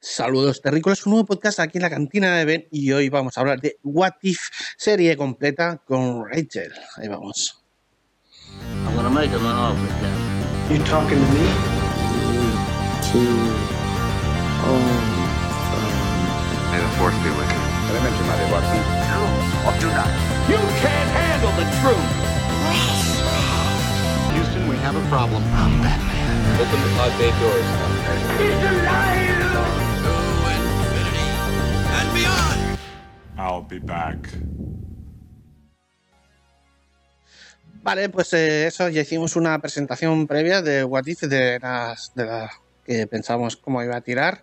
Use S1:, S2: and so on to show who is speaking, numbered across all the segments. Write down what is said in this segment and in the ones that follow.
S1: Saludos terrícolas, un nuevo podcast aquí en la cantina de Ben y hoy vamos a hablar de What If, serie completa con Rachel. Ahí vamos.
S2: I'm gonna make him an offer, Captain.
S3: You talking to me?
S4: May the force be with you.
S5: You can't handle the truth.
S4: Houston, we have a problem.
S5: Open the pod bay doors.
S6: I'll be back.
S1: Vale, pues eh, eso, ya hicimos una presentación previa de What If, de las, de las que pensamos cómo iba a tirar.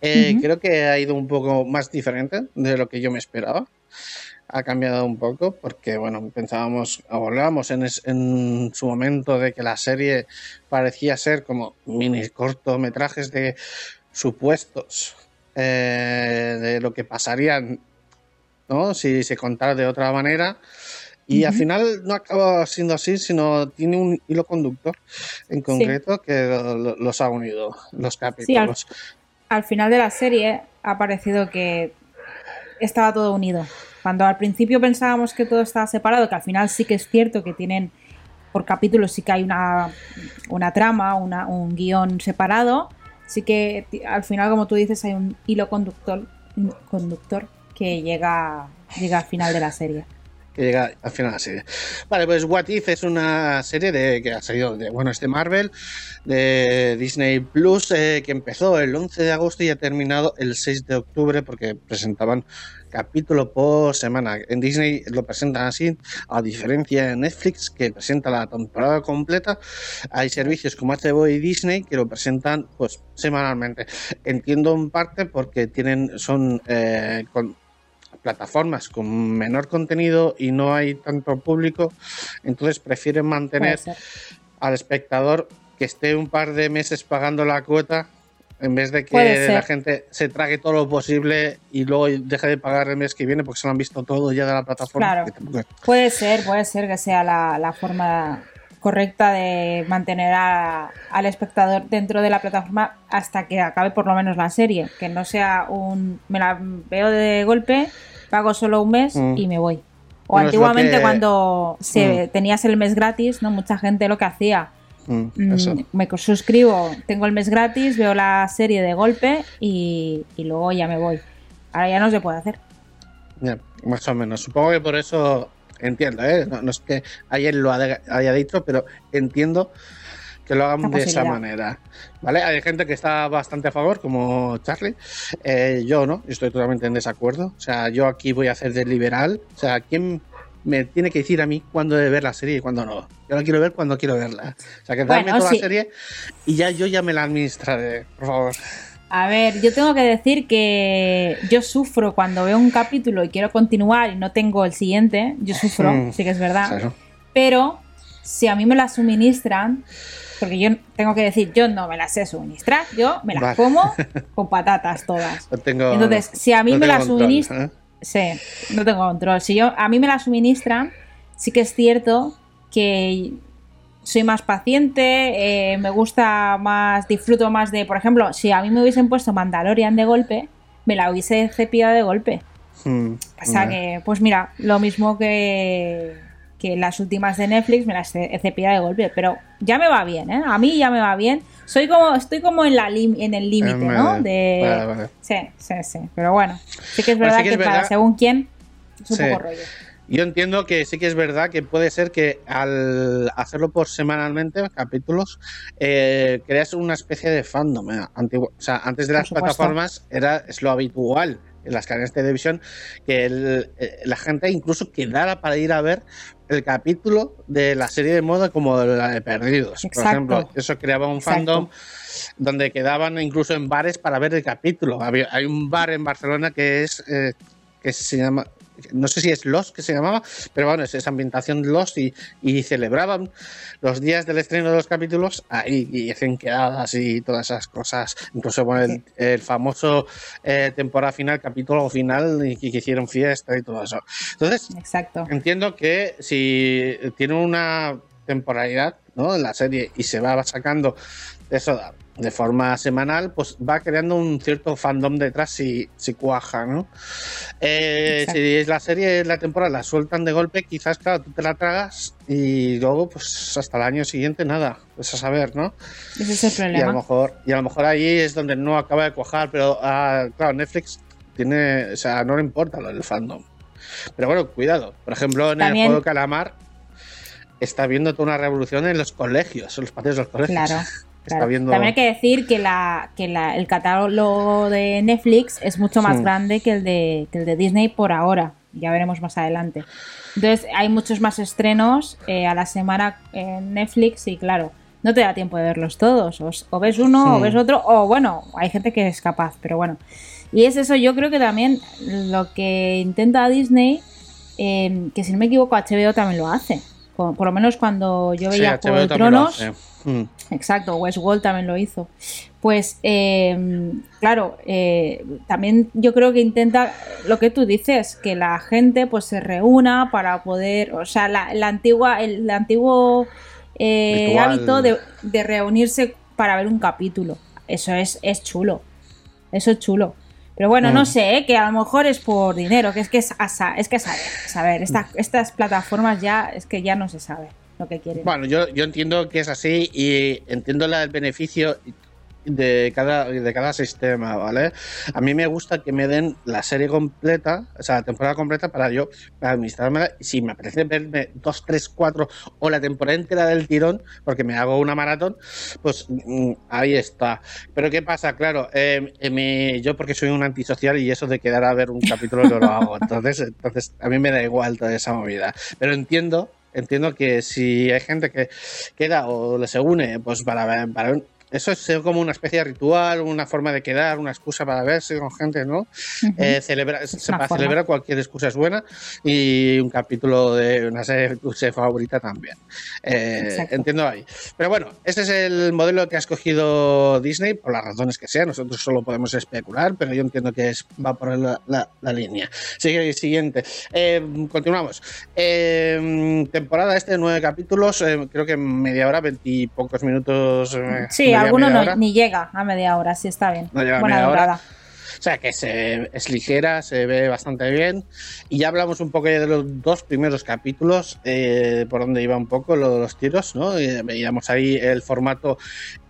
S1: Eh, Creo que ha ido un poco más diferente de lo que yo me esperaba. Ha cambiado un poco porque, bueno, pensábamos, hablábamos en, es- en su momento de que la serie parecía ser como mini cortometrajes de supuestos eh, de lo que pasarían ¿no? si se contara de otra manera. Y al final no acaba siendo así, sino tiene un hilo conductor en concreto que lo- lo- los ha unido, los capítulos.
S7: al final de la serie ha parecido que estaba todo unido. Cuando al principio pensábamos que todo estaba separado, que al final sí que es cierto que tienen por capítulos sí que hay una, una trama, una- un guion separado, sí que al final, como tú dices, hay un hilo conductor, conductor que llega, llega al final de la serie.
S1: que llega al final de la serie. Vale, pues What If es una serie de que ha salido de, bueno, este Marvel, de Disney Plus, eh, que empezó el 11 de agosto y ha terminado el 6 de octubre porque presentaban capítulo por semana. En Disney lo presentan así, a diferencia de Netflix, que presenta la temporada completa. Hay servicios como HBO y Disney que lo presentan pues semanalmente. Entiendo en parte porque tienen, son eh, plataformas con menor contenido y no hay tanto público, entonces prefieren mantener al espectador que esté un par de meses pagando la cuota en vez de que la gente se trague todo lo posible y luego deje de pagar el mes que viene porque se lo han visto todo ya de la plataforma.
S7: Claro.
S1: tampoco
S7: Puede ser, puede ser que sea la, la forma correcta de mantener a- al espectador dentro de la plataforma hasta que acabe por lo menos la serie. Que no sea un. Me la veo de golpe, pago solo un mes
S1: Mm.
S7: y me voy. O
S1: Bueno,
S7: antiguamente
S1: que-
S7: cuando se,
S1: Mm.
S7: tenías el mes gratis, ¿no? Mucha gente lo que hacía.
S1: Mm,
S7: me suscribo, tengo el mes gratis, veo la serie de golpe y, y luego ya me voy. Ahora ya no se puede hacer.
S1: Más o menos. Supongo que por eso entiendo, ¿eh? no, no es que ayer lo haya dicho, pero entiendo que lo hagan de esa manera. ¿Vale? Hay gente que está bastante a favor, como Charlie. Eh, yo no, estoy totalmente en desacuerdo. O sea, yo aquí voy a hacer de liberal. O sea, ¿quién me tiene que decir a mí cuándo de ver la serie y cuándo no? Yo la quiero ver cuando quiero verla. O sea, que
S7: Bueno,
S1: toda
S7: sí.
S1: la serie y ya yo ya me la administraré, por favor.
S7: A ver, yo tengo que decir que yo sufro cuando veo un capítulo y quiero continuar y no tengo el siguiente. Yo sufro,
S1: Mm,
S7: sí que es verdad.
S1: Claro.
S7: Pero si a mí me la suministran, porque yo tengo que decir, yo no me las sé suministrar, yo me las
S1: Vale.
S7: como con patatas todas.
S1: No tengo,
S7: Entonces, si a mí
S1: no
S7: me la
S1: tengo control,
S7: suministran,
S1: ¿eh?
S7: Sí, no tengo control. Si yo a mí me la suministran, sí que es cierto que soy más paciente, eh, me gusta más, disfruto más de, por ejemplo, si a mí me hubiesen puesto Mandalorian de golpe, me la hubiese cepillado de golpe.
S1: Mm,
S7: O sea
S1: ya.
S7: que, pues mira, lo mismo que, que las últimas de Netflix me las he cepillado de golpe, pero ya me va bien, ¿eh? A mí ya me va bien. Soy como, estoy como en la lim- en el límite, ¿no? De...
S1: Vale, vale.
S7: Sí, sí, sí. Pero bueno, sí que es
S1: Bueno,
S7: verdad
S1: sí que
S7: que,
S1: es
S7: para
S1: verdad.
S7: según quién es un
S1: Sí.
S7: poco rollo.
S1: Yo entiendo que sí que es verdad que puede ser que al hacerlo por semanalmente, capítulos, eh, creas una especie de fandom. eh, antigua- o sea, antes de las plataformas era es lo habitual en las cadenas de televisión que el- eh, la gente incluso quedara para ir a ver el capítulo de la serie de moda como la de Perdidos. Por ejemplo, eso creaba un
S7: Exacto.
S1: fandom donde quedaban incluso en bares para ver el capítulo. Había- hay un bar en Barcelona que es eh, que se llama no sé si es Lost que se llamaba, pero bueno, es esa ambientación de Lost y, y celebraban los días del estreno de los capítulos ahí y hacen quedadas y todas esas cosas. Incluso bueno, el, el famoso eh, temporada final, capítulo final, y que, que hicieron fiesta y todo eso. Entonces,
S7: Exacto.
S1: entiendo que si tiene una temporalidad ¿no? en la serie y se va sacando eso de forma semanal, pues va creando un cierto fandom detrás si, si cuaja, ¿no? Eh, si es la serie, la temporada, la sueltan de golpe, quizás, claro, tú te la tragas y luego, pues hasta el año siguiente nada, pues a saber, ¿no?
S7: Ese es el
S1: Y a lo
S7: problema.
S1: mejor, y a lo mejor ahí es donde no acaba de cuajar, pero ah, claro, Netflix tiene, o sea, no le importa lo del fandom. Pero bueno, cuidado. Por ejemplo, en
S7: También-
S1: el juego Calamar está viendo toda una revolución en los colegios, en los patios de los colegios.
S7: Claro.
S1: Está
S7: claro.
S1: viendo-
S7: También hay que decir que, la, que la- el catálogo de Netflix es mucho más
S1: Sí.
S7: grande que el, de, que el de Disney por ahora. Ya veremos más adelante. Entonces hay muchos más estrenos eh, a la semana en Netflix y claro, no te da tiempo de verlos todos. O, o ves uno o ves otro o bueno, hay gente que es capaz, pero bueno. Y es eso, yo creo que también lo que intenta Disney, eh, que si no me equivoco HBO también lo hace. Por lo menos cuando yo
S1: Sí,
S7: veía
S1: HBO
S7: Juego de Tronos.
S1: Mm.
S7: Exacto, Westworld también lo hizo. Pues, eh, claro, eh, también yo creo que intenta lo que tú dices, que la gente pues se reúna para poder, o sea, la, la antigua, el, antiguo eh, hábito de, de reunirse para ver un capítulo. Eso es, es chulo. Eso es chulo. Pero bueno,
S1: Mm.
S7: no sé, ¿eh? que a lo mejor es por dinero, que es que es, es que saber, saber. Esta- estas plataformas ya, es que ya no se sabe lo que quieren.
S1: Bueno, yo, yo entiendo que es así y entiendo la- el beneficio de cada, de cada sistema, ¿vale? A mí me gusta que me den la serie completa, o sea, la temporada completa para yo administrarme. Si me apetece verme dos, tres, cuatro o la temporada entera del tirón, porque me hago una maratón, pues mm, ahí está. Pero ¿qué pasa? Claro, eh, yo porque soy un antisocial y eso de quedar a ver un capítulo no lo hago. Entonces, entonces a mí me da igual toda esa movida. Pero entiendo entiendo que si hay gente que queda o se une, pues para, para eso es como una especie de ritual, una forma de quedar, una excusa para verse con gente, ¿no? Eh, celebra- para
S7: forma.
S1: celebrar cualquier excusa es buena y un capítulo de una serie de tu favorita también. Eh, entiendo ahí. Pero bueno, ese es el modelo que ha escogido Disney, por las razones que sean. Nosotros solo podemos especular, pero yo entiendo que es, va por la, la- la línea. Sigue siguiente. Eh, continuamos. Eh, temporada este de nueve capítulos, creo que media hora, veintipocos minutos.
S7: Sí, alguno no, ni llega a media hora, sí está bien.
S1: No llega a
S7: Buena
S1: media hora. O sea que se, es ligera, se ve bastante bien. Y ya hablamos un poco de los dos primeros capítulos, eh, por donde iba un poco lo de los tiros, ¿no? Veíamos ahí el formato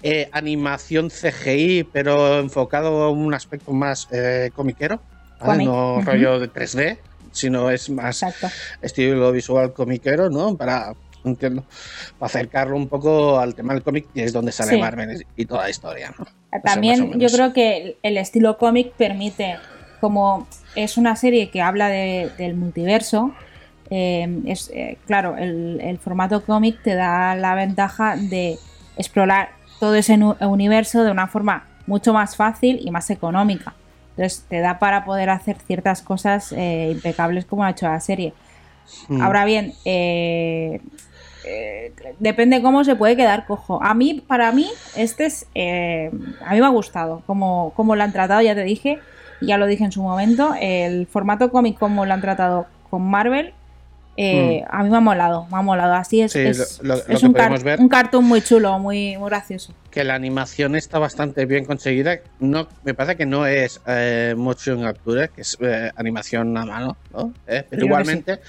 S1: eh, animación CGI, pero enfocado a un aspecto más eh, comiquero, no rollo de 3D, sino es más
S7: Exacto.
S1: estilo visual comiquero, ¿no? Para, entiendo, para acercarlo un poco al tema del cómic, que es donde sale
S7: Sí.
S1: Marvel y toda la historia,
S7: También yo creo que el- estilo cómic permite, como es una serie que habla de- del multiverso, eh, es eh, claro, el, el formato cómic te da la ventaja de explorar todo ese universo de una forma mucho más fácil y más económica. Entonces te da para poder hacer ciertas cosas eh, impecables como ha hecho la serie.
S1: Mm.
S7: Ahora bien, eh, eh, depende cómo se puede quedar cojo. A mí, para mí, este es. eh, a mí me ha gustado cómo, cómo lo han tratado, ya te dije, ya lo dije en su momento. El formato cómic, como lo han tratado con Marvel, eh, a mí me ha molado, me ha molado. Así es,
S1: Mm. Sí,
S7: es,
S1: lo- lo- lo
S7: es
S1: que
S7: un, car-
S1: ver-
S7: un cartoon muy chulo, muy, muy gracioso.
S1: que la animación está bastante bien conseguida. No, me parece que no es eh, motion capture, que es eh, animación a mano, ¿no? Eh, pero
S7: Creo
S1: igualmente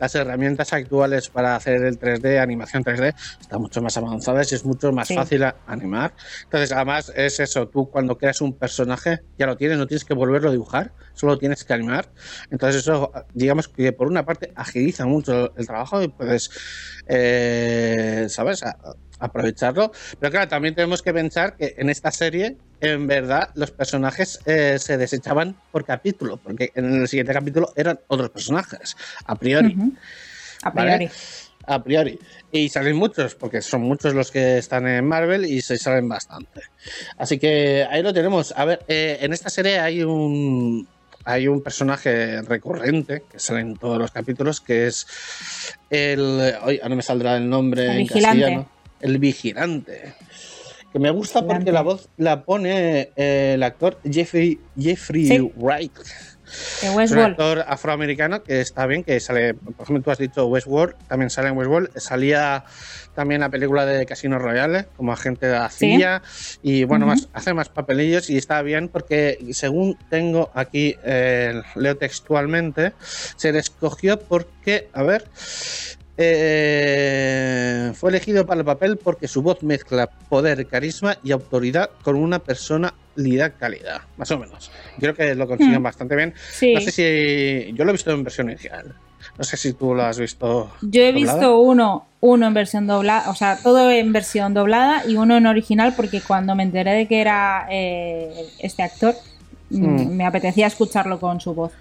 S1: las herramientas actuales para hacer el 3D, animación 3D, están mucho más avanzadas y es mucho más
S7: Sí.
S1: fácil a- animar. Entonces, además es eso, tú cuando creas un personaje ya lo tienes, no tienes que volverlo a dibujar, solo tienes que animar. Entonces eso, digamos que por una parte agiliza mucho el trabajo y puedes, eh, ¿sabes? A- aprovecharlo. Pero claro, también tenemos que pensar que en esta serie, en verdad, los personajes eh, se desechaban por capítulo, porque en el siguiente capítulo eran otros personajes, a priori.
S7: A
S1: ¿vale?
S7: priori.
S1: A priori. Y salen muchos, porque son muchos los que están en Marvel y se salen bastante. Así que ahí lo tenemos. A ver, eh, en esta serie hay un. Hay un personaje recurrente que sale en todos los capítulos que es el. Hoy no me saldrá el nombre
S7: El
S1: en
S7: vigilante.
S1: castellano. El vigilante. Que me gusta porque la voz la pone eh, el actor Jeffrey, Jeffrey
S7: Sí.
S1: Wright.
S7: De
S1: un actor afroamericano que está bien, que sale, por ejemplo, tú has dicho Westworld, también sale en Westworld, salía también la película de Casino Royale como agente de la
S7: Sí.
S1: CIA y bueno, más, hace más papelillos y está bien porque según tengo aquí, eh, leo textualmente, se le escogió porque, a ver, eh, fue elegido para el papel porque su voz mezcla poder, carisma y autoridad con una personalidad cálida, más o menos. Creo que lo consiguen
S7: Hmm.
S1: bastante bien.
S7: Sí.
S1: No sé si. Yo lo he visto en versión original. No sé si tú lo has visto.
S7: Yo he
S1: doblada.
S7: visto uno, uno en versión doblada, o sea, todo en versión doblada y uno en original porque cuando me enteré de que era eh, este actor, mm,
S1: Mm.
S7: me apetecía escucharlo con su voz.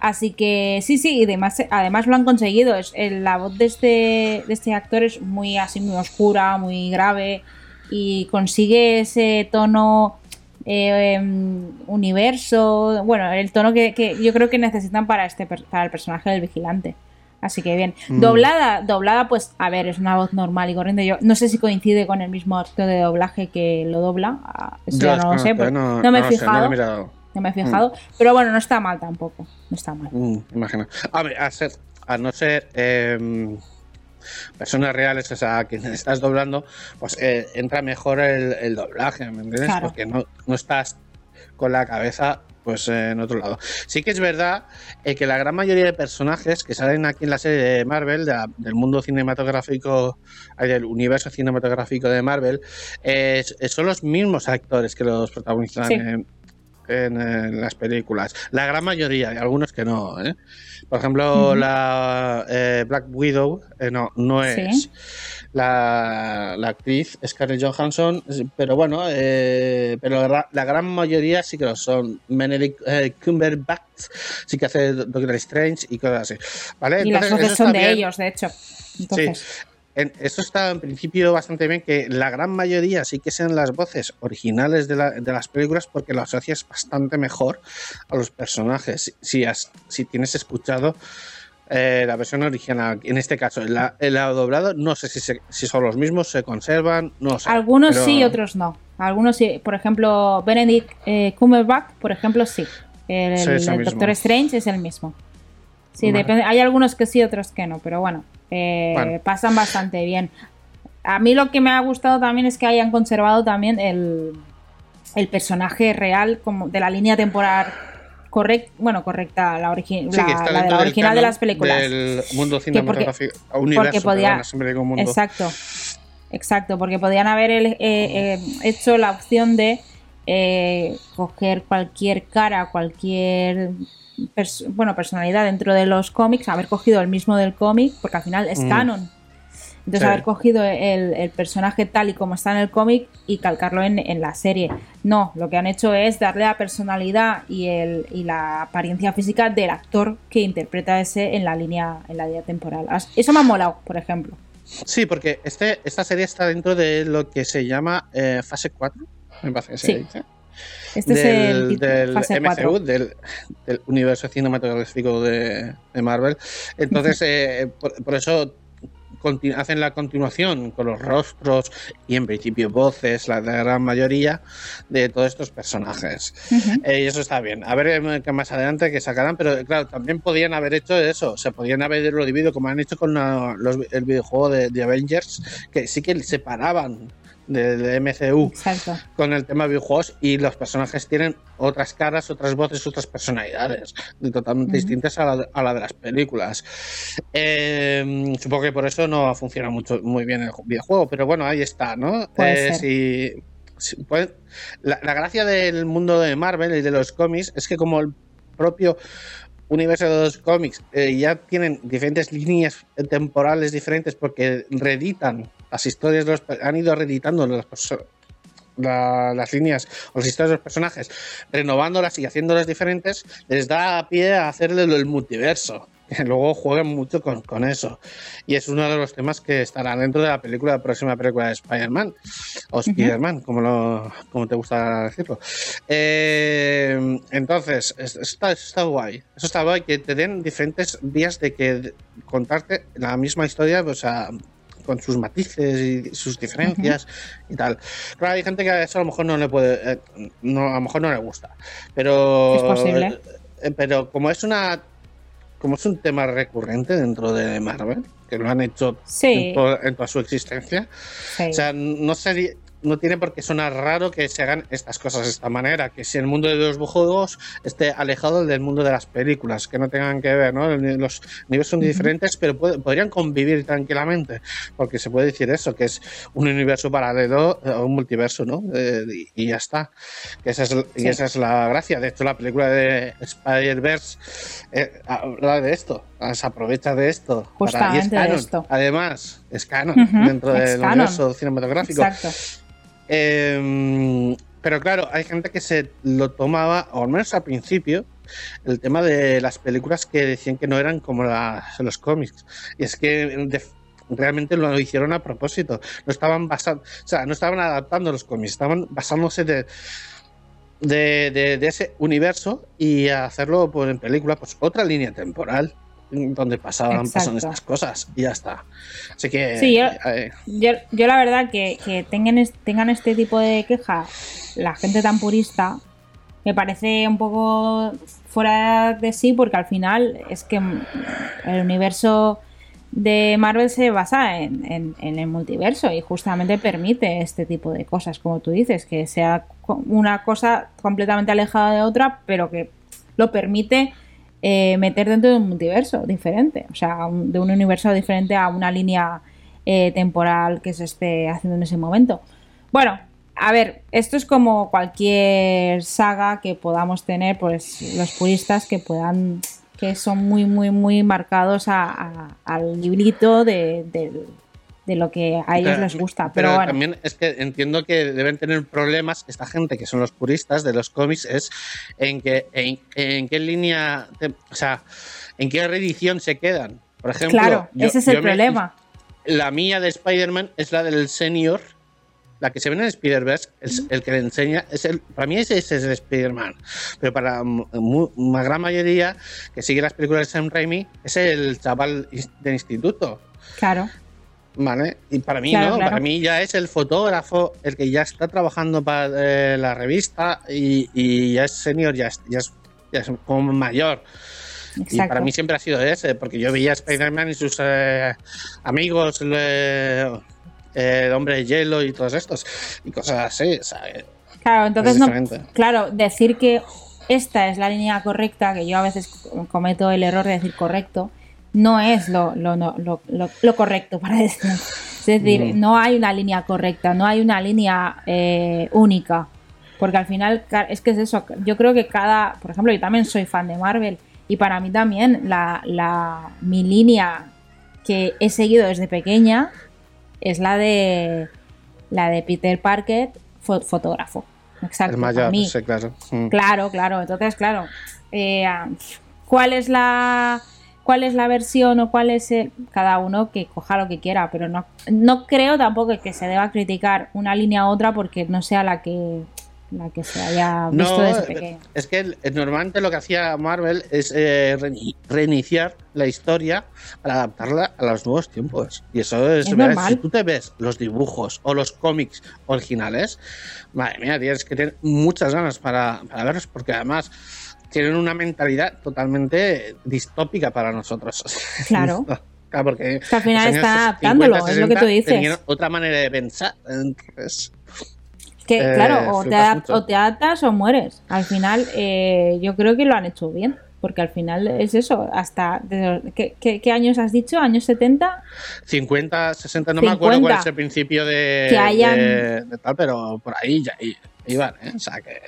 S7: Así que sí, sí, y además, además lo han conseguido. Es, el- la voz de este, de este actor es muy así, muy oscura, muy grave y consigue ese tono eh, em, universo, bueno, el tono que, que yo creo que necesitan para este para el personaje del vigilante. Así que bien.
S1: Mm.
S7: Doblada, doblada, pues a ver, es una voz normal y corriente. Yo no sé si coincide con el mismo actor de doblaje que lo dobla. Eso
S1: Yo
S7: no lo sé,
S1: no,
S7: no me he
S1: no lo sé, no lo
S7: fijado.
S1: he mirado.
S7: No me he fijado. Pero bueno, no está mal tampoco. No está mal.
S1: Mm, imagino. A ver, a, ser, a no ser em, personas reales, o sea, a quien estás doblando, pues eh, entra mejor el, el doblaje, ¿me entiendes?
S7: Claro.
S1: Porque no, no estás con la cabeza pues eh, en otro lado. Sí que es verdad eh, que la gran mayoría de personajes que salen aquí en la serie de Marvel, de la- del mundo cinematográfico, del universo cinematográfico de Marvel, eh, son los mismos actores que los protagonizan
S7: Sí.
S1: en, en, las películas. La gran mayoría, hay algunos que no. ¿eh? Por ejemplo, la eh, Black Widow, eh, no, no
S7: Sí.
S1: es la, la actriz Scarlett Johansson, pero bueno, eh, pero la, la gran mayoría sí que lo son. Benedict Cumberbatch sí que hace Doctor Strange y cosas así. ¿vale?
S7: y las
S1: Entonces,
S7: voces
S1: eso
S7: son de
S1: bien.
S7: ellos, de hecho. Entonces,
S1: Sí. En- eso está en principio bastante bien, que la gran mayoría sí que sean las voces originales de, la- de las películas porque lo asocias bastante mejor a los personajes. Si, has- si tienes escuchado eh, la versión original, en este caso, el, el doblado, no sé si, se- si son los mismos, se conservan, no sé.
S7: algunos
S1: pero-
S7: sí, otros no. Algunos sí. Por ejemplo, Benedict eh, Cumberbatch, por ejemplo, sí. El,
S1: Sí.
S7: Doctor Strange es el mismo. Sí,
S1: Vale.
S7: depende. Hay algunos que sí, otros que no, pero bueno, eh,
S1: Bueno.
S7: pasan bastante bien. A mí lo que me ha gustado también es que hayan conservado también el, el personaje real como de la línea temporal correcta, bueno, correcta, la, origi-
S1: Sí,
S7: la- de la original de las películas.
S1: Del mundo
S7: porque-
S1: cinematográfico. universo,
S7: podía-
S1: perdona, siempre digo mundo.
S7: Exacto, exacto, porque podían haber eh, eh, hecho la opción de eh, coger cualquier cara, cualquier pers- bueno personalidad dentro de los cómics, haber cogido el mismo del cómic, porque al final es
S1: Mm.
S7: canon. Entonces
S1: Sí.
S7: haber cogido el, el personaje tal y como está en el cómic y calcarlo en, en la serie. No, lo que han hecho es darle la personalidad y, el, y la apariencia física del actor que interpreta ese en la línea, en la línea temporal. Eso me ha molado, por ejemplo.
S1: Sí, porque este, esta serie está dentro de lo que se llama eh, fase 4, me parece que se
S7: Sí.
S1: dice.
S7: Este es el
S1: del
S7: fase
S1: MCU,
S7: 4.
S1: del, del universo cinematográfico de, de Marvel. Entonces, eh, por, por eso hacen la continuación con los rostros y en principio voces, la gran mayoría de todos estos personajes.
S7: Ujú.
S1: Eh, y eso está bien. A ver eh, que más adelante que sacarán, pero claro, también podían haber hecho eso. Se podían haberlo dividido como han hecho con la- los- el videojuego de, de Avengers, que sí que separaban de, de MCU
S7: Exacto.
S1: con el tema de videojuegos y los personajes tienen otras caras, otras voces, otras personalidades totalmente distintas a la, a la de las películas. Eh, supongo que por eso no funciona mucho muy bien el videojuego, pero bueno, ahí está, ¿no?
S7: Puede
S1: Eh,
S7: ser.
S1: si- si puede- la, la gracia del mundo de Marvel y de los cómics es que como el propio universo de los cómics eh, ya tienen diferentes líneas temporales diferentes porque reeditan las historias, de los, han ido reeditando los perso- la- las líneas o las historias de los personajes, renovándolas y haciéndolas diferentes, les da pie a hacerle el multiverso. Luego juegan mucho con, con eso. Y es uno de los temas que estará dentro de la película, la próxima película de Spider-Man. O Spider-Man, como, lo- como te gusta decirlo. Eh, entonces, es- eso está, eso está guay. Eso está guay, que te den diferentes vías de que contarte la misma historia, o sea, con sus matices y sus diferencias y tal. Claro, hay gente que a eso a lo mejor no le puede, eh, no, a lo mejor no le gusta, pero
S7: Es posible.
S1: eh, pero como es una como es un tema recurrente dentro de Marvel, que lo han hecho
S7: Sí.
S1: en, to- en toda su existencia,
S7: Sí.
S1: o sea, no sería no tiene por qué sonar raro que se hagan estas cosas de esta manera, que si el mundo de los videojuegos esté alejado del mundo de las películas, que no tengan que ver, ¿no? Los niveles son diferentes, pero puede- podrían convivir tranquilamente, porque se puede decir eso, que es un universo paralelo o un multiverso, ¿no? Eh, y, y ya está. Que esa es, y esa es la gracia. De hecho, la película de Spider-Verse eh, habla de esto, se aprovecha de esto. para- y es
S7: Justamente de
S1: canon,
S7: esto.
S1: Además, es canon dentro del
S7: canon.
S1: universo cinematográfico.
S7: Exacto.
S1: Eh, pero claro, hay gente que se lo tomaba, o al menos al principio, el tema de las películas que decían que no eran como los cómics. Y es que de- realmente lo hicieron a propósito. No estaban basando, o sea, no estaban adaptando los cómics, estaban basándose de, de, ese universo y hacerlo pues, en película, pues otra línea temporal donde pasaban, pasan
S7: Exacto.
S1: estas cosas y ya está. Así que
S7: Sí, yo-
S1: eh,
S7: Yo, yo la verdad que, que tengan, tengan este tipo de queja la gente tan purista me parece un poco fuera de sí porque al final es que el universo de Marvel se basa en, en- en el multiverso y justamente permite este tipo de cosas, como tú dices, que sea una cosa completamente alejada de otra, pero que lo permite eh, meter dentro de un multiverso diferente, o sea, de un universo diferente a una línea eh, temporal que se esté haciendo en ese momento. Bueno, a ver, esto es como cualquier saga que podamos tener, pues los puristas que puedan, que son muy, muy, muy marcados a- a- al librito de, del- de lo que a ellos
S1: Pero-
S7: les gusta. Pero, bueno,
S1: también es que entiendo que deben tener problemas esta gente que son los puristas de los cómics es en que en, en qué línea, te- o sea, en qué reedición se quedan. Por ejemplo,
S7: claro,
S1: yo-
S7: ese es el
S1: me-
S7: problema.
S1: la mía de Spider-Man es la del senior, la que se ve en Spider-Verse, el que le enseña, es el, para mí ese, ese es el Spider-Man, pero para una gran mayoría que sigue las películas de Sam Raimi es el chaval del instituto.
S7: Claro.
S1: Vale, y para mí
S7: Claro,
S1: no,
S7: claro.
S1: para mí ya es el fotógrafo el que ya está trabajando para eh, la revista y, y ya es senior, ya es, ya es, ya es como mayor. Y para mí siempre ha sido ese, porque yo veía a Spider-Man y sus eh, amigos, eh, el hombre de hielo y todos estos, y cosas así. o sea,
S7: Claro, entonces
S1: Es
S7: no, claro, decir que esta es la línea correcta, que yo a veces cometo el error de decir correcto, no es lo, lo, lo, lo- correcto para decir. Es decir, no hay una línea correcta, no hay una línea eh, única. Porque al final, es que es eso, yo creo que cada, por ejemplo, yo también soy fan de Marvel y para mí también la, la, mi línea que he seguido desde pequeña es la de la de Peter Parker, fo- fotógrafo. Exacto.
S1: el
S7: para
S1: mayor,
S7: mí.
S1: sí, claro. Mm.
S7: Claro, claro. Entonces, claro. eh, ¿Cuál es la cuál es la versión o cuál es el cada uno que coja lo que quiera, pero no no creo tampoco que se deba criticar una línea u otra porque no sea la que la que se haya visto
S1: No,
S7: desde pequeño.
S1: es que normalmente lo que hacía Marvel es eh, re- reiniciar la historia para adaptarla a los nuevos tiempos. Y eso es,
S7: Es.
S1: Si tú te ves los dibujos o los cómics originales, madre mía, tienes que tener muchas ganas para, para verlos, porque además tienen una mentalidad totalmente distópica para nosotros.
S7: Claro.
S1: Claro, porque
S7: Que al final
S1: los años
S7: están adaptándolo, es lo que tú
S1: 60
S7: dices.
S1: Otra manera de pensar. Entonces,
S7: Que,
S1: eh,
S7: claro, o te,
S1: flipas
S7: adap-
S1: mucho.
S7: o te adaptas o mueres. Al final, eh, yo creo que lo han hecho bien. Porque al final es eso, hasta... ¿qué, qué, qué años has dicho? ¿Años 70?
S1: 50, 60, no me acuerdo
S7: 50.
S1: cuál es el principio de,
S7: Que hayan-
S1: de- de tal, pero por ahí ya iban, ¿eh? O sea que.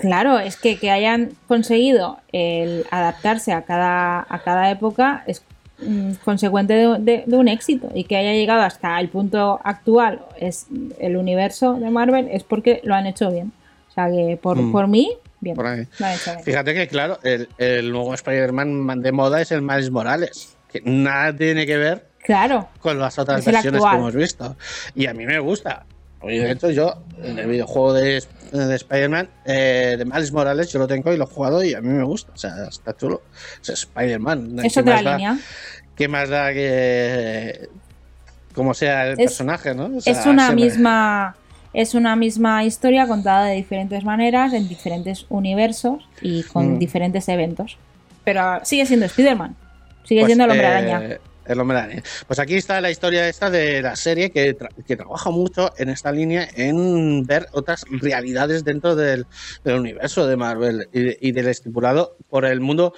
S7: Claro, es que, que hayan conseguido el adaptarse a cada, a cada época es mm, consecuente de, de- de un éxito y que haya llegado hasta el punto actual es el universo de Marvel es porque lo han hecho bien. O sea que por,
S1: Mm.
S7: por mí, bien.
S1: Por ahí.
S7: Lo han hecho bien.
S1: Fíjate que, claro, el, el nuevo Spider-Man de moda es el Miles Morales, que nada tiene que ver
S7: Claro,
S1: con las otras versiones que hemos visto. Y a mí me gusta. Y de hecho, yo, en el videojuego de, de Spider-Man, eh, de Miles Morales, yo lo tengo y lo he jugado y a mí me gusta. O sea, está chulo. Es Spider-Man.
S7: es
S1: ¿Qué
S7: otra
S1: da?
S7: línea.
S1: ¿Qué más da que, como sea el
S7: Es-
S1: personaje, ¿no? O sea,
S7: es una misma es una misma historia contada de diferentes maneras en diferentes universos y con
S1: Mm.
S7: diferentes eventos pero sigue siendo Spider-Man sigue
S1: Pues,
S7: siendo el hombre
S1: eh,
S7: araña
S1: El hombre araña. Pues aquí está la historia esta de la serie que, tra- que trabaja mucho en esta línea en ver otras realidades dentro del, del universo de Marvel y, y del estipulado por el mundo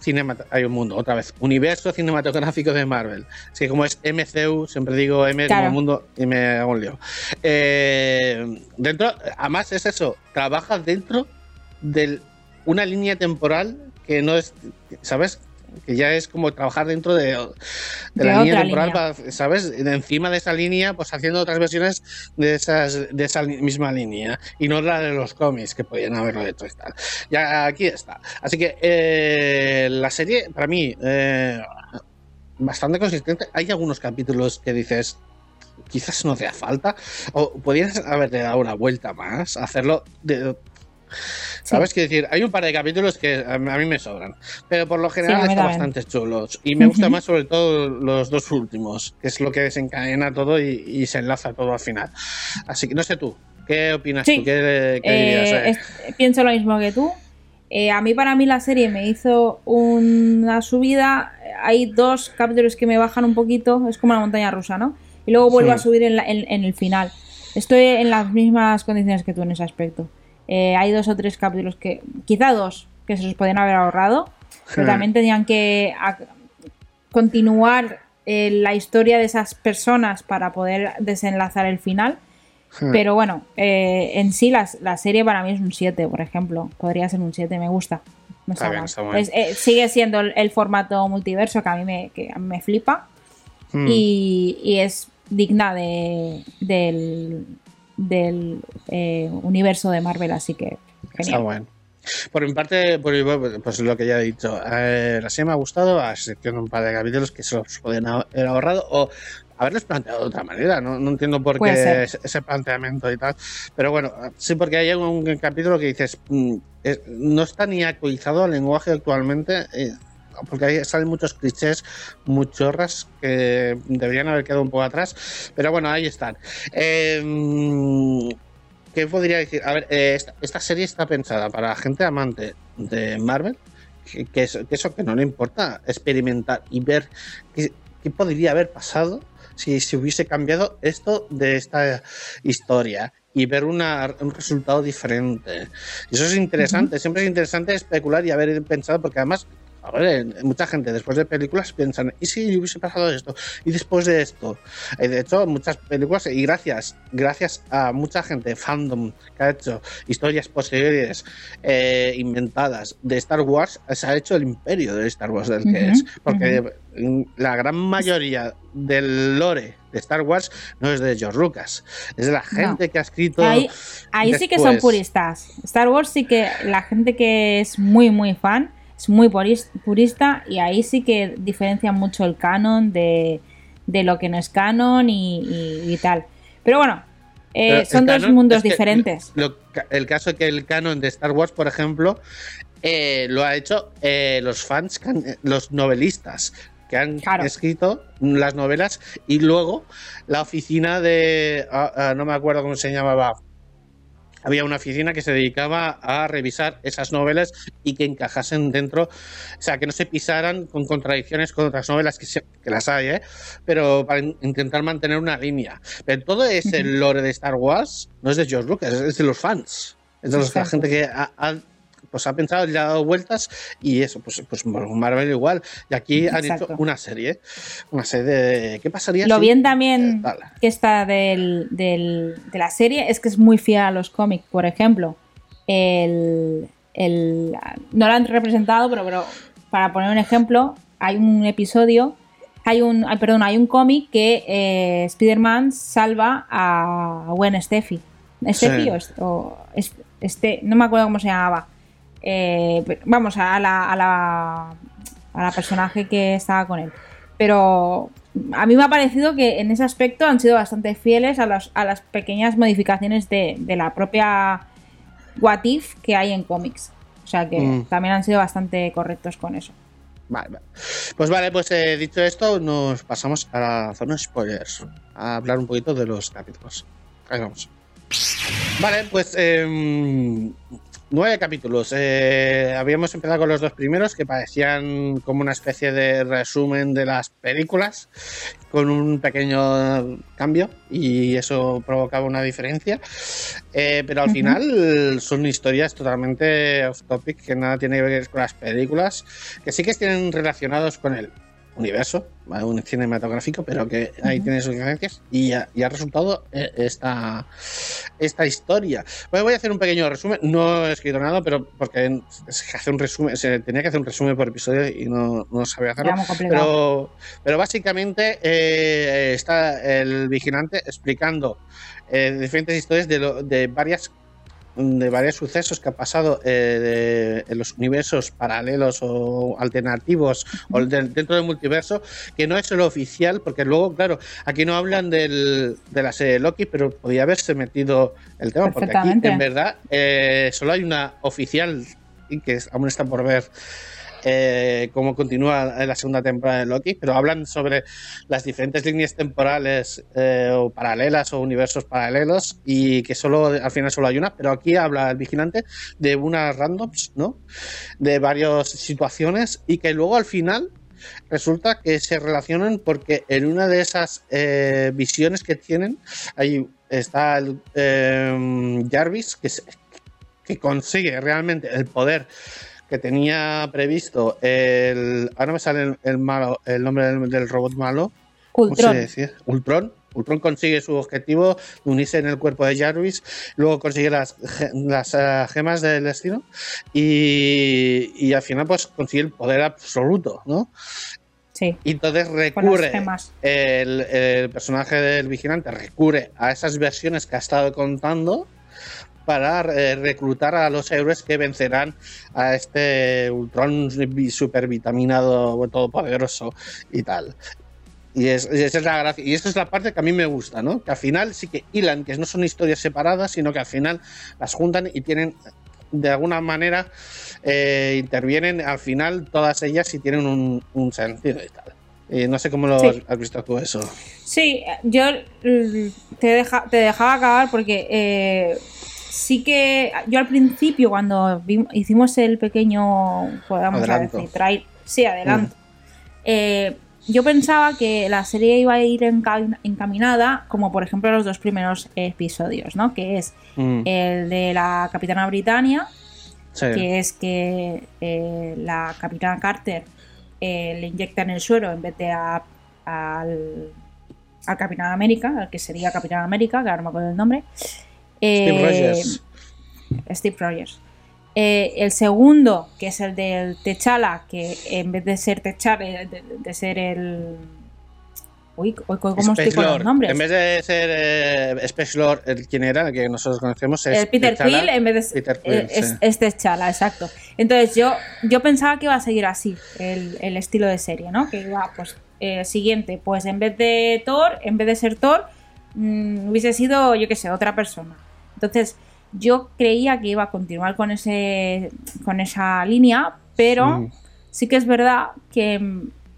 S1: cinematográfico. Hay un mundo, otra vez. Universo cinematográfico de Marvel. Es que como es MCU, siempre digo M
S7: Claro.
S1: como mundo y me hago un lío. Eh, dentro, además es eso, trabaja dentro de una línea temporal que no es, ¿sabes? Que ya es como trabajar dentro de, de
S7: De
S1: la línea temporal,
S7: línea.
S1: para- ¿sabes? De encima de esa línea, pues haciendo otras versiones de, esas, de esa misma línea y no la de los cómics que podían haberlo hecho y tal. Ya aquí está. Así que eh, la serie, para mí, eh, bastante consistente. Hay algunos capítulos que dices, quizás no hacía falta, o podrías haberte dado una vuelta más, hacerlo de. ¿Sabes? Quiero decir, hay un par de capítulos que a mí me sobran, pero por lo general
S7: mí
S1: están bastante chulos. Y me gusta más sobre todo los dos últimos, que es lo que desencadena todo y, y se enlaza todo al final. Así que no sé tú, ¿qué opinas
S7: Sí.
S1: tú? ¿Qué, qué
S7: Eh,
S1: dirías? eh?
S7: es- pienso lo mismo que tú. Eh, a mí, para mí, la serie me hizo una subida. Hay dos capítulos que me bajan un poquito, es como una montaña rusa, ¿no? Y luego vuelvo
S1: Sí.
S7: a subir en, la- en- en el final. Estoy en las mismas condiciones que tú en ese aspecto. Eh, hay dos o tres capítulos que, quizá dos, que se los podían haber ahorrado, pero también tenían que continuar eh, la historia de esas personas para poder desenlazar el final. Pero bueno, eh, en sí la, la serie para mí es un 7, por ejemplo. Podría ser un 7, me gusta. No
S1: Está
S7: está
S1: bien, está
S7: eh, sigue siendo el, el formato multiverso que a mí me, que a mí me flipa.
S1: Hmm.
S7: Y, y es digna de, del, del eh, universo de Marvel, así que
S1: Está bueno. Por mi parte, por mi- pues lo que ya he dicho, eh, la serie me ha gustado, a excepción de un par de capítulos que se los podían haber ahorrado o haberles planteado de otra manera. No, no entiendo por qué ese, planteamiento y tal. Pero bueno, sí, porque hay un, capítulo que dices, mm, no está ni actualizado al lenguaje actualmente. eh, porque ahí salen muchos clichés, muchorras que deberían haber quedado un poco atrás. Pero bueno, ahí están. Eh, ¿Qué podría decir? A ver, eh, esta, esta serie está pensada para gente amante de Marvel, que, que eso, que eso que no le importa experimentar y ver qué, qué podría haber pasado si se hubiese cambiado esto de esta historia y ver una- un resultado diferente. Eso es interesante, siempre es interesante especular y haber pensado, porque además, a ver, eh, mucha gente después de películas piensan, ¿y si hubiese pasado esto? Y después de esto. Eh, De hecho, muchas películas, y gracias, gracias a mucha gente, fandom, que ha hecho historias posteriores eh, inventadas de Star Wars, se ha hecho el imperio de Star Wars del que es. Porque la gran mayoría del lore de Star Wars no es de George Lucas, es de la gente que ha escrito.
S7: Ahí, ahí sí que son puristas. Star Wars sí que la gente que es muy, muy fan es muy puris- purista y ahí sí que diferencian mucho el canon de, de lo que no es canon y, y- y tal. Pero bueno, eh, son dos mundos diferentes.
S1: lo- el caso es que el canon de Star Wars, por ejemplo, eh, lo ha hecho eh, los fans, los novelistas que han
S7: Claro.
S1: escrito las novelas y luego la oficina de ah, ah, no me acuerdo cómo se llamaba había una oficina que se dedicaba a revisar esas novelas y que encajasen dentro, o sea, que no se pisaran con contradicciones con otras novelas, que, se- que las hay, ¿eh? pero para in- intentar mantener una línea. Pero todo ese lore de Star Wars no es de George Lucas, es de los fans, es de los- la gente que ha, ha- pues ha pensado, le ha dado vueltas y eso, pues, pues Marvel igual. Y aquí han hecho una serie, una serie de... ¿Qué pasaría
S7: Lo
S1: si-
S7: bien también
S1: Eh,
S7: que está del, del- de la serie es que es muy fiel a los cómics. Por ejemplo, el, el- no lo han representado, pero, pero para poner un ejemplo, hay un episodio, hay un, ay, perdón, hay un cómic que eh, Spider-Man salva a Gwen Steffi. Steffi
S1: Sí.
S7: o, o es- este, no me acuerdo cómo se llamaba. Eh, vamos, a la, a la a la personaje que estaba con él. Pero a mí me ha parecido que en ese aspecto han sido bastante fieles a, las- a las pequeñas modificaciones de, de la propia What If que hay en cómics. O sea que
S1: Mm.
S7: también han sido bastante correctos con eso.
S1: Vale, vale. Pues vale, pues eh, dicho esto, nos pasamos a la zona spoilers. A hablar un poquito de los capítulos. Ahí vamos. Vale, pues em, nueve capítulos. Eh, habíamos empezado con los dos primeros que parecían como una especie de resumen de las películas con un pequeño cambio y eso provocaba una diferencia. Eh, pero al final son historias totalmente off topic que nada tiene que ver con las películas, que sí que estén relacionados con el universo, ¿vale? un cinematográfico, pero que ahí tiene sus diferencias y ha, y ha resultado eh, esta, esta historia. Bueno, voy a hacer un pequeño resumen, no he escrito nada, pero porque que hace un resumen, se tenía que hacer un resumen por episodio y no, no sabía hacerlo. Pero, pero básicamente eh, está el vigilante explicando eh, diferentes historias de, lo- de varias de varios sucesos que han pasado eh, de- en los universos paralelos o alternativos o de- dentro del multiverso, que no es lo oficial, porque luego, claro, aquí no hablan del, de la serie de Loki, pero podía haberse metido el tema, porque aquí en verdad eh, solo hay una oficial y que aún está por ver eh, cómo continúa la segunda temporada de Loki, pero hablan sobre las diferentes líneas temporales eh, o paralelas o universos paralelos y que solo al final solo hay una, pero aquí habla el vigilante de unas randoms, ¿no? De varias situaciones y que luego al final resulta que se relacionan porque en una de esas eh, visiones que tienen ahí está el, eh, Jarvis que, se- que consigue realmente el poder que tenía previsto el ahora me sale el, el malo el nombre del, del robot malo ¿Cómo se
S7: Ultron.
S1: Ultron. Ultron consigue su objetivo de unirse en el cuerpo de Jarvis, luego consigue las, las eh, gemas del destino y, y al final pues consigue el poder absoluto, ¿no?
S7: Sí,
S1: Y entonces recurre, el personaje del vigilante recurre a esas versiones que ha estado contando para eh, reclutar a los héroes que vencerán a este Ultron vi- supervitaminado todopoderoso y tal. Y, es, y esa es la gracia. Y esta es la parte que a mí me gusta, ¿no? Que al final sí que hilan, que no son historias separadas, sino que al final las juntan y tienen, de alguna manera, eh, intervienen al final todas ellas y tienen un, un sentido y tal. Y no sé cómo lo
S7: Sí.
S1: has visto tú eso.
S7: Sí, yo mm, te, deja- te dejaba acabar porque eh, sí que yo al principio cuando vi- hicimos el pequeño,
S1: Adelanto.
S7: decir, trail, sí, adelanto, eh, yo pensaba que la serie iba a ir enca- encaminada como por ejemplo los dos primeros episodios, ¿no? Que es
S1: Mm,
S7: el de la Capitana Britannia,
S1: sí.
S7: que es que eh, la Capitana Carter eh, le inyectan el suero en vez de a- al, al Capitán América, al que sería Capitán América, que ahora no me acuerdo el nombre.
S1: Steve
S7: Eh,
S1: Rogers.
S7: Steve Rogers. Eh, el segundo, que es el del Techala, que en vez de ser Techala, de, de- ser el. Uy, ¿cómo estoy con los nombres?
S1: En vez de ser eh, Space Lord, el, quien era, el que nosotros conocemos, es
S7: el Peter. Quill en vez de ser
S1: Quill,
S7: eh, es,
S1: sí.
S7: es T'Challa, exacto. Entonces yo, yo pensaba que iba a seguir así el, el estilo de serie, ¿no? Que iba, pues, eh, siguiente, pues en vez de Thor, en vez de ser Thor, mm, hubiese sido, yo qué sé, otra persona. Entonces yo creía que iba a continuar con ese con esa línea, pero sí que es verdad que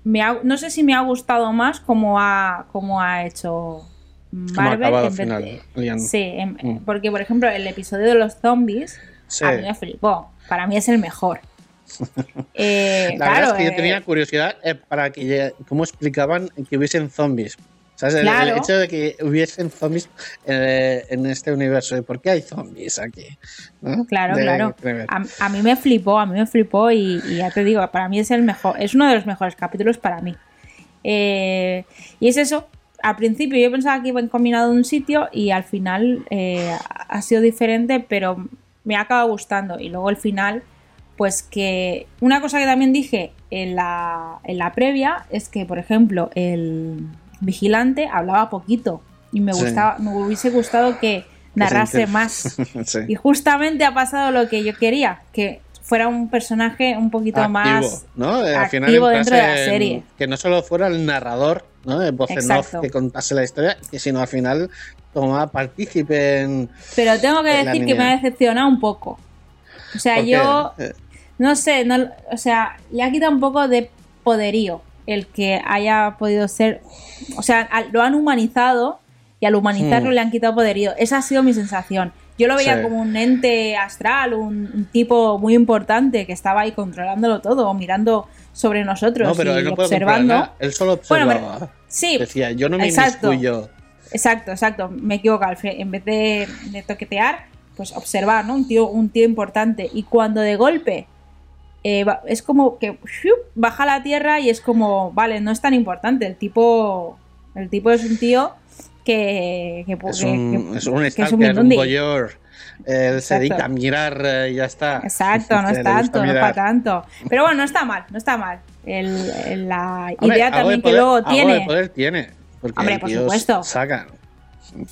S7: me ha- no sé si me ha gustado más como ha, como ha hecho Marvel en vez
S1: final.
S7: de-
S1: liando.
S7: Sí,
S1: Mm.
S7: porque por ejemplo el episodio de los zombies
S1: Sí.
S7: a mí me flipó. Para mí es el mejor. Eh,
S1: La
S7: claro,
S1: verdad es que yo
S7: eh,
S1: tenía curiosidad eh, para que cómo explicaban que hubiesen zombies. ¿Sabes? El- hecho de que hubiesen zombies eh, en este universo. ¿Y por qué hay zombies aquí? ¿No?
S7: Claro,
S1: De-
S7: claro. A, a mí me flipó, a mí me flipó y, y ya te digo, para mí es el mejor, es uno de los mejores capítulos para mí. Eh, y es eso, al principio yo pensaba que iba encaminado a un sitio y al final eh, ha sido diferente, pero me ha acabado gustando. Y luego el final, pues que una cosa que también dije en la, en la previa es que, por ejemplo, el vigilante hablaba poquito y me,
S1: Sí.
S7: gustaba, me hubiese gustado que narrase más.
S1: Sí.
S7: Y justamente ha pasado lo que yo quería, que fuera un personaje un poquito
S1: Activo,
S7: más...
S1: ¿no? Final
S7: dentro de la serie.
S1: Que no solo fuera el narrador, ¿no? El voz en off que contase la historia, sino al final tomaba partícipe en.
S7: Pero tengo que decir que me ha decepcionado un poco. O sea, yo no sé, no, o sea, le ha quitado un poco de poderío el que haya podido ser. O sea, lo han humanizado y al humanizarlo
S1: Hmm.
S7: le han quitado poderío. Esa ha sido mi sensación. Yo lo veía
S1: Sí.
S7: como un ente astral, un, un tipo muy importante que estaba ahí controlándolo todo, mirando sobre nosotros
S1: No, pero
S7: y
S1: él no
S7: observando.
S1: nada, Él solo
S7: Bueno,
S1: observaba.
S7: pero- sí,
S1: Decía, yo no me
S7: exacto.
S1: inmiscuyo.
S7: Exacto, exacto. Me equivoco. al fin- En vez de, de toquetear, pues observar, ¿no? Un tío, un tío importante. Y cuando de golpe eh, es como que baja la tierra y es como, vale, no es tan importante. El tipo, el tipo es un tío que, que,
S1: Es un,
S7: que-
S1: es un
S7: que
S1: stalker, un,
S7: Mindundi.
S1: voyeur. Él se dedica a mirar eh, y ya está.
S7: Exacto, no es tanto, no es para tanto. Pero bueno, no está mal, no está mal. El- el- la
S1: Hombre,
S7: idea también que luego tiene.
S1: de poder tiene. Porque
S7: Hombre, por supuesto.
S1: Saca.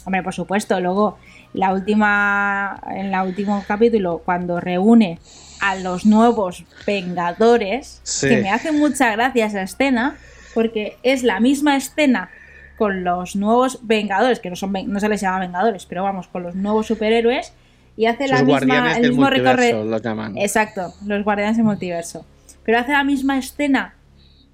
S7: Hombre, por supuesto, luego la última, en el último capítulo, cuando reúne a los nuevos Vengadores,
S1: Sí.
S7: que me hace mucha gracia esa escena, porque es la misma escena con los nuevos Vengadores, que no son no se les llama Vengadores, pero vamos, con los nuevos superhéroes, y hace la
S1: Sus
S7: misma, el mismo recorrido.
S1: los.
S7: Exacto, los guardianes del multiverso. Pero hace la misma escena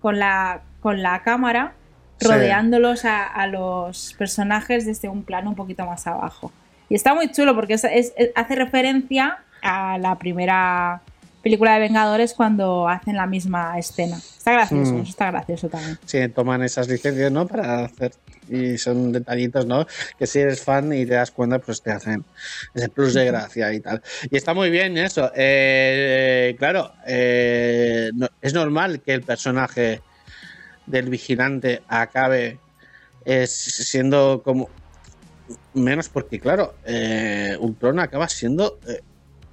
S7: con la, con la cámara
S1: Sí.
S7: rodeándolos a, a los personajes desde un plano un poquito más abajo. Y está muy chulo porque es- es- es- hace referencia a la primera película de Vengadores cuando hacen la misma escena. Está gracioso,
S1: Mm.
S7: está gracioso también.
S1: Sí, toman esas licencias, ¿no? Para hacer. Y son detallitos, ¿no? Que si eres fan y te das cuenta, pues te hacen ese plus de gracia y tal. Y está muy bien eso. Eh, claro, eh, no- es normal que el personaje del vigilante acabe eh, siendo como. Menos porque, claro, Ultron acaba siendo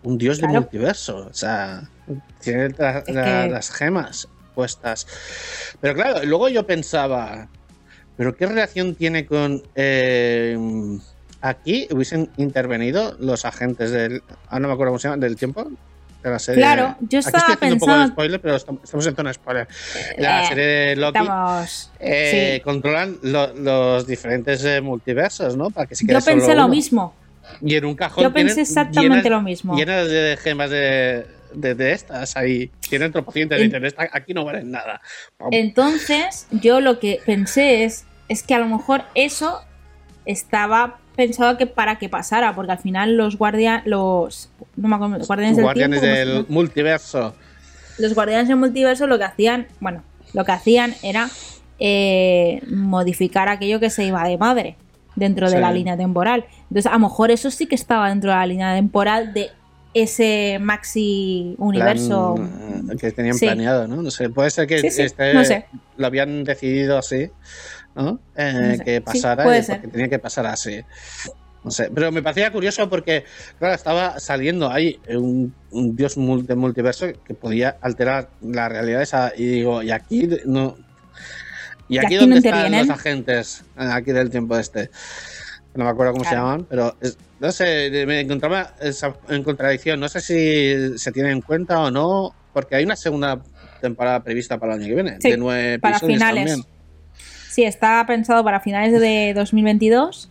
S1: un dios del
S7: Claro.
S1: multiverso. O sea, tiene la- la-
S7: que-
S1: las gemas puestas. Pero claro, luego yo pensaba, ¿pero qué relación tiene con... eh, aquí hubiesen intervenido los agentes del... Ah, no me acuerdo cómo se llama, del tiempo. De la serie.
S7: Claro, yo
S1: Aquí
S7: estaba
S1: estoy haciendo un poco de
S7: pensando-
S1: spoiler, pero estamos en zona spoiler. La
S7: Eh,
S1: serie de Loki
S7: Estamos.
S1: eh,
S7: sí.
S1: controlan lo- los diferentes multiversos, ¿no? Para que se
S7: Yo
S1: quede solo
S7: pensé lo
S1: uno.
S7: mismo.
S1: Y en un cajón
S7: Yo pensé
S1: tienen
S7: exactamente
S1: llenas-
S7: lo mismo.
S1: Llenas de gemas de, de, de estas ahí. Tienen tropocientos y
S7: En-
S1: dicen, "Esta- aquí no valen nada.
S7: Entonces, yo lo que pensé es, es que a lo mejor eso estaba pensado que para que pasara, porque al final los guardianes, los, no me acuerdo, los guardianes del
S1: multiverso.
S7: los guardianes del multiverso lo que hacían, bueno, lo que hacían era eh, modificar aquello que se iba de madre dentro de la línea temporal. Entonces, a lo mejor eso sí que estaba dentro de la línea temporal de ese maxi universo.
S1: plan, eh, que tenían
S7: Sí.
S1: planeado, ¿no? No sé, puede ser que
S7: Sí, sí,
S1: este-
S7: no sé.
S1: lo habían decidido así, ¿no? Eh,
S7: No sé.
S1: Que pasara
S7: puede
S1: y
S7: ser.
S1: porque tenía que pasar así. No sé, pero me parecía curioso porque, claro, estaba saliendo ahí un, un dios de multiverso que podía alterar la realidad esa. Y digo, y aquí no. ¿Y aquí,
S7: aquí
S1: dónde
S7: no
S1: están los agentes? eh, Aquí del tiempo este. No me acuerdo cómo se llaman, pero es- no sé, me encontraba esa- en contradicción. No sé si se tiene en cuenta o no, porque hay una segunda temporada prevista para el año que viene,
S7: Sí,
S1: de nueve
S7: para
S1: episodios
S7: finales.
S1: también.
S7: Sí, está pensado para finales de 2022.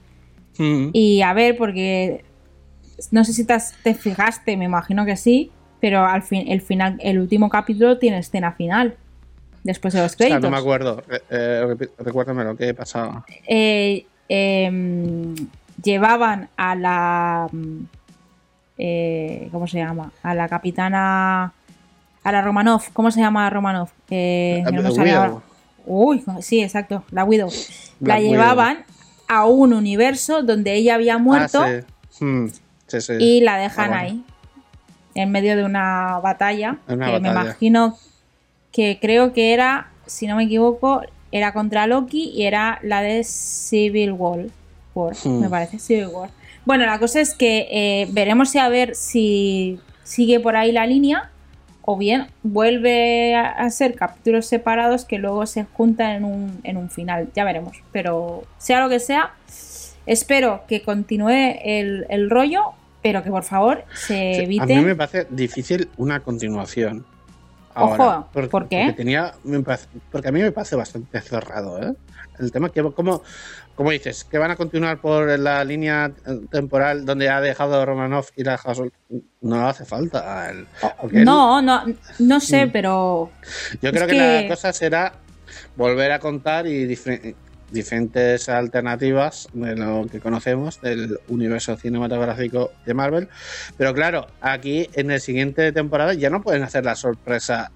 S1: Mm.
S7: Y a ver, porque no sé si te, has- te fijaste, me imagino que sí, pero al fin, el final, el último capítulo tiene escena final. Después de los
S1: O sea,
S7: créditos.
S1: no me acuerdo. Eh, eh, recuérdame lo que pasaba.
S7: Eh, em, llevaban a la. ¿Cómo se llama? A la capitana. A la Romanov. ¿Cómo se llama Romanov? Que no me. Uy, sí, exacto, la Widow.
S1: Black
S7: la
S1: Widow.
S7: llevaban a un universo donde ella había muerto
S1: Ah, sí. Mm, sí, sí.
S7: y la dejan
S1: Ah, bueno.
S7: ahí, en medio de una batalla,
S1: Una
S7: que me
S1: batalla.
S7: imagino que creo que era, si no me equivoco, era contra Loki y era la de Civil War, War,
S1: Hmm.
S7: me parece, Civil War. Bueno, la cosa es que eh, veremos si a ver si sigue por ahí la línea o bien vuelve a, ser capítulos separados que luego se juntan en un, en un final, ya veremos. Pero sea lo que sea, espero que continúe el, el rollo, pero que por favor se
S1: Sí,
S7: evite.
S1: A mí me parece difícil una continuación. Ahora.
S7: Ojo,
S1: Porque-
S7: ¿por qué?
S1: Porque, tenía, porque a mí me parece bastante cerrado, ¿eh? El tema que, como, como dices, que van a continuar por la línea temporal donde ha dejado Romanov y la ha dejado sol- No hace falta. el- porque él-
S7: No, no, no sé,
S1: Mm.
S7: pero
S1: yo creo
S7: es
S1: que...
S7: que-
S1: la cosa será volver a contar y diferentes alternativas de lo que conocemos del universo cinematográfico de Marvel. Pero claro, aquí en el siguiente temporada ya no pueden hacer la sorpresa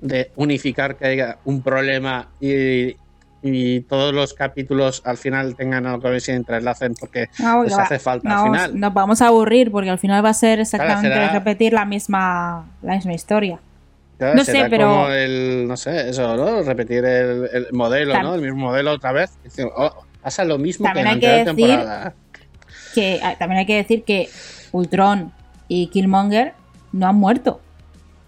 S1: de unificar que haya un problema y, y todos los capítulos al final tengan algo que ver si entrelacen porque
S7: no,
S1: les
S7: va-
S1: hace falta
S7: no,
S1: al final.
S7: nos vamos a aburrir porque al final va a ser exactamente
S1: será-
S7: repetir la misma, la misma historia.
S1: Claro,
S7: no sé,
S1: será
S7: pero-
S1: como el, no sé, eso, ¿no? Repetir el, el modelo, ¿no? El mismo modelo otra vez. Oh, pasa lo mismo
S7: También
S1: que en la anterior
S7: decir-
S1: temporada.
S7: Que ah, también hay que decir que Ultron y Killmonger no han muerto.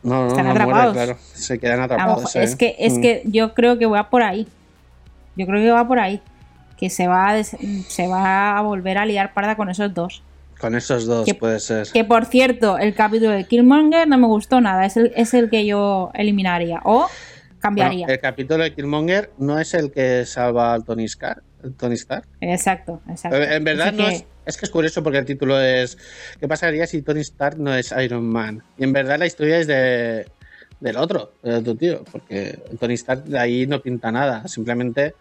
S1: No, no,
S7: están
S1: no muere,
S7: atrapados.
S1: claro. Se quedan atrapados. ¿eh?
S7: es que es
S1: Mm.
S7: que yo creo que va por ahí. Yo creo que va por ahí. Que se va a se va a volver a liar parda con esos dos.
S1: Con esos dos
S7: que-
S1: puede ser.
S7: Que por cierto, el capítulo de Killmonger no me gustó nada. Es el, es el que yo eliminaría. O cambiaría.
S1: Bueno, el capítulo de Killmonger no es el que salva al Tony Stark. Tony Stark.
S7: Exacto, exacto.
S1: Eh, En verdad
S7: Así
S1: no
S7: que-
S1: es, es que es curioso porque el título es ¿Qué pasaría si Tony Stark no es Iron Man? Y en verdad la historia es de del otro, del otro tío, porque Tony Stark de ahí no pinta nada, simplemente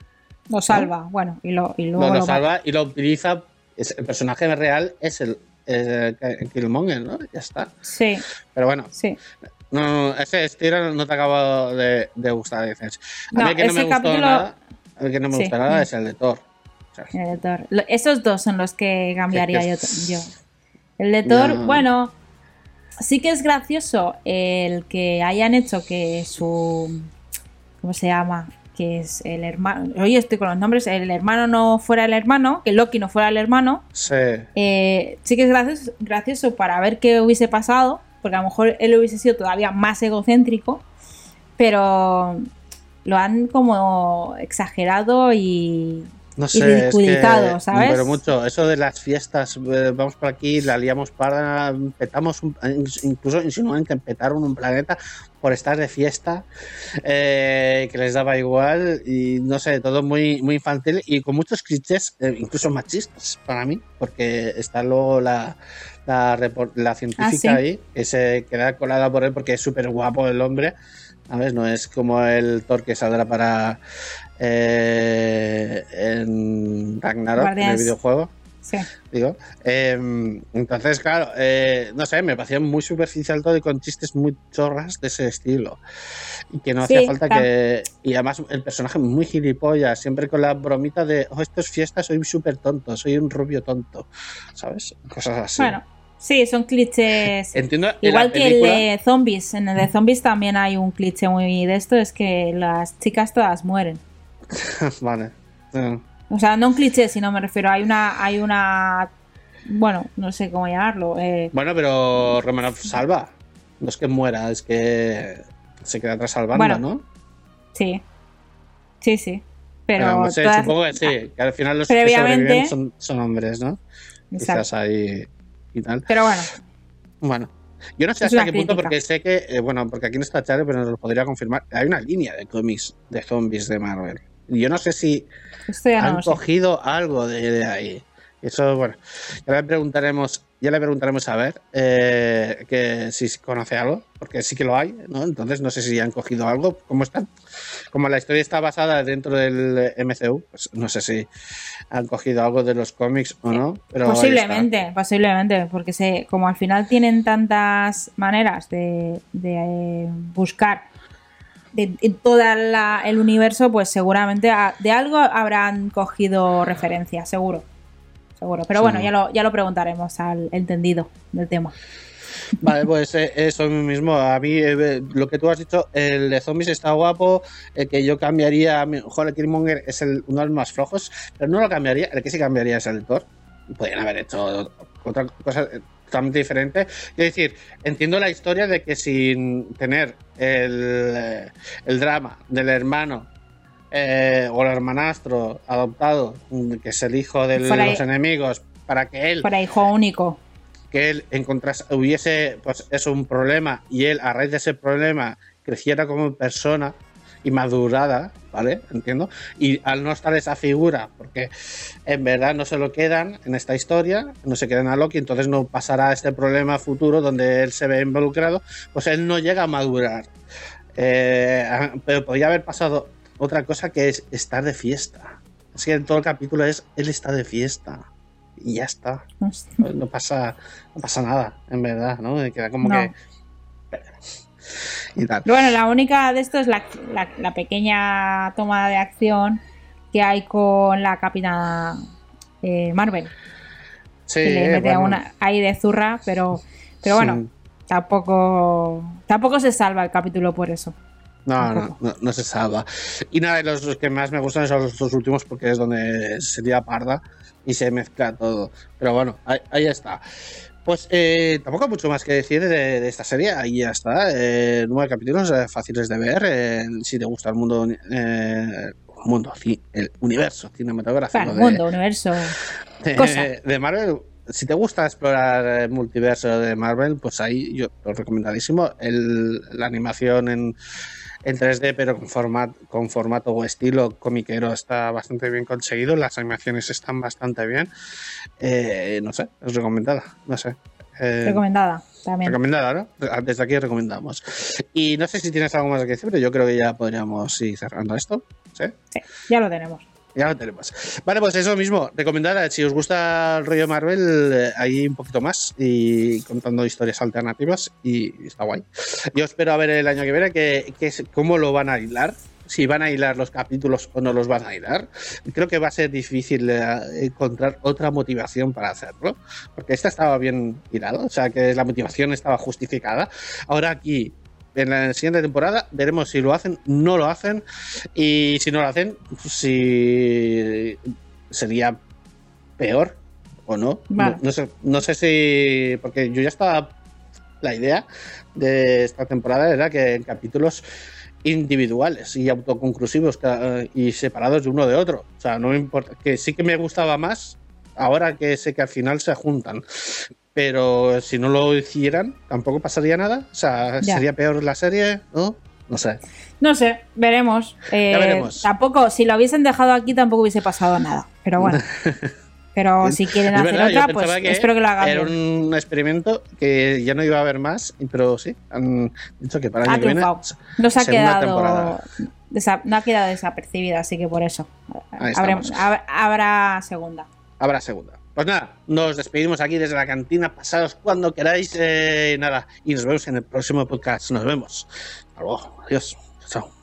S7: Lo salva. Bueno, y, lo, y luego
S1: lo lo salva y lo utiliza. Es- el personaje real es el, es el Killmonger, ¿no? Ya está.
S7: Sí,
S1: Pero bueno,
S7: sí.
S1: no, no, ese estilo no te acabo de, de gustar, dices. A
S7: No,
S1: mí que no me gustó
S7: capítulo-
S1: nada, el que no me
S7: Sí.
S1: gusta nada es el de Thor. ¿sabes?
S7: El de Thor. Esos dos son los que cambiaría yo. El de Thor, bueno, sí que es gracioso el que hayan hecho que su. ¿Cómo se llama? Que es el hermano. Oye, estoy con los nombres. El hermano no fuera el hermano, que Loki no fuera el hermano.
S1: Sí.
S7: Eh, sí que es gracioso, gracioso para ver qué hubiese pasado, porque a lo mejor él hubiese sido todavía más egocéntrico, pero lo han como exagerado y,
S1: No
S7: y
S1: sé, es que,
S7: ridiculizado, ¿sabes?
S1: pero mucho. Eso de las fiestas, eh, vamos por aquí, la liamos para, petamos, un- incluso insinúan que petaron un planeta por estar de fiesta, eh, que les daba igual y no sé, todo muy, muy infantil y con muchos clichés, eh, incluso machistas para mí, porque está luego la, la, la científica
S7: Ah, sí.
S1: ahí, que se queda colada por él porque es súper guapo el hombre. ¿Sabes? No es como el Thor que saldrá para eh, en Ragnarok, en el videojuego,
S7: Sí.
S1: digo. Eh, entonces, claro, eh, no sé, me parecía muy superficial todo y con chistes muy chorras de ese estilo. Y que no
S7: Sí,
S1: hacía falta que. Y además, el personaje muy gilipollas, siempre con la bromita de, oh, esto es fiesta, soy súper tonto, soy un rubio tonto, ¿sabes? Cosas así.
S7: Bueno, sí, son clichés.
S1: Entiendo. en
S7: Igual que el de zombies. En el de zombies también hay un cliché muy de esto, es que las chicas todas mueren.
S1: vale. Eh,
S7: O sea, no un cliché, sino me refiero, hay una, hay una, bueno, no sé cómo llamarlo. eh,
S1: Bueno, pero Romanov salva. No es que muera, es que se queda atrás salvando,
S7: Bueno,
S1: ¿no?
S7: sí, sí, sí. Pero
S1: no sé,
S7: todas-
S1: supongo que sí, que al final los que
S7: Previamente-
S1: sobreviven son, son hombres, ¿no?
S7: Exacto.
S1: Quizás ahí y tal.
S7: Pero bueno,
S1: Bueno, yo no sé
S7: Es
S1: hasta qué punto, porque sé que, eh, bueno, porque aquí no está Charlie, pero nos lo podría confirmar. Hay una línea de cómics de zombies de Marvel. Yo no sé si
S7: no
S1: han cogido algo de, de ahí. Eso, bueno, ya le preguntaremos, ya le preguntaremos a ver eh, que si conoce algo, porque sí que lo hay, ¿no? Entonces no sé si han cogido algo, cómo están. Como la historia está basada dentro del MCU, pues no sé si han cogido algo de los cómics o no, pero.
S7: Posiblemente, posiblemente, porque se, como al final tienen tantas maneras de, de, eh, buscar de, en todo el universo, pues seguramente a- de algo habrán cogido referencia, seguro. Seguro. Pero
S1: Sí.
S7: bueno, ya lo, ya lo preguntaremos al entendido del tema.
S1: Vale, pues eh, eso mismo. A mí, eh, lo que tú has dicho, el de zombies está guapo. El que yo cambiaría, el Killmonger es el, uno de los más flojos, pero no lo cambiaría. El que sí cambiaría es el Thor. Podrían haber hecho otra cosa eh, totalmente diferente. Es decir, entiendo la historia de que sin tener el, eh, el drama del hermano eh, o el hermanastro adoptado, mm, que es el hijo de
S7: Fuera
S1: los enemigos, para que él
S7: Para hijo único.
S1: que él encontrase, hubiese pues eso un problema y él a raíz de ese problema creciera como persona y madurada, ¿vale? Entiendo. Y al no estar esa figura, porque en verdad no se lo quedan en esta historia, no se quedan a Loki, entonces no pasará este problema futuro donde él se ve involucrado, pues él no llega a madurar. Eh, pero podría haber pasado otra cosa que es estar de fiesta. Es que en todo el capítulo es él está de fiesta. Y ya está. No pasa, no pasa nada, en verdad, ¿no? Queda como
S7: No.
S1: que. Y tal.
S7: Bueno, la única de esto es la, la- la pequeña toma de acción que hay con la capitana eh, Marvel.
S1: Sí,
S7: que le mete
S1: bueno,
S7: una ahí de zurra, pero, pero bueno,
S1: sí.
S7: tampoco tampoco se salva el capítulo por eso.
S1: No, no, no, no se salva. Y nada, los, los que más me gustan son los dos últimos porque es donde se tira parda y se mezcla todo. Pero bueno, ahí, ahí está. Pues eh, tampoco hay mucho más que decir de, de esta serie. Ahí ya está. Eh, nueve capítulos eh, fáciles de ver. eh, si te gusta el mundo, eh, mundo, el universo cinematográfico
S7: Claro,
S1: de,
S7: mundo, universo.
S1: de-
S7: cosa.
S1: de Marvel. Si te gusta explorar el multiverso de Marvel, pues ahí yo lo recomendadísimo. El, la animación en, en 3D, pero con, format, con formato o estilo comiquero está bastante bien conseguido. Las animaciones están bastante bien. Eh, no sé, es recomendada. No sé. Eh,
S7: Recomendada también.
S1: Recomendada, ¿no? Desde aquí recomendamos. Y no sé si tienes algo más que decir, pero yo creo que ya podríamos ir cerrando esto. ¿Sí?
S7: Sí, ya lo tenemos.
S1: Ya lo tenemos. Vale, pues eso mismo. Recomendada, si os gusta el rollo Marvel, eh, ahí un poquito más y contando historias alternativas y está guay. Yo espero a ver el año que viene que, que cómo lo van a hilar. Si van a hilar los capítulos o no los van a hilar. Creo que va a ser difícil eh, encontrar otra motivación para hacerlo. Porque esta estaba bien hilado. O sea, que la motivación estaba justificada. Ahora aquí, en la siguiente temporada, veremos si lo hacen, no lo hacen. Y si no lo hacen, si sería peor o no.
S7: Vale.
S1: No, no sé, no sé si. Porque yo ya estaba. La idea de esta temporada era que en capítulos individuales y autoconclusivos y separados de uno de otro. O sea, no me importa. Que sí que me gustaba más ahora que sé que al final se juntan. Pero si no lo hicieran, tampoco pasaría nada. O sea,
S7: Ya.
S1: sería peor la serie, ¿no? No sé.
S7: No sé, veremos. Eh,
S1: Ya veremos.
S7: Tampoco, si lo hubiesen dejado aquí, tampoco hubiese pasado nada. Pero bueno. Pero si quieren hacer
S1: verdad,
S7: otra, pues
S1: que
S7: espero que lo hagan.
S1: Era
S7: bien.
S1: un experimento que ya no iba a haber más, pero sí, han dicho que para el año que viene.
S7: Nos ha quedado. no ha quedado desapercibida, así que por eso. Habremos- hab- habrá segunda.
S1: Habrá segunda. Pues nada, nos despedimos aquí desde la cantina. Pasados cuando queráis. eh, nada, y nos vemos en el próximo podcast. Nos vemos. Hasta luego. Adiós. Chao.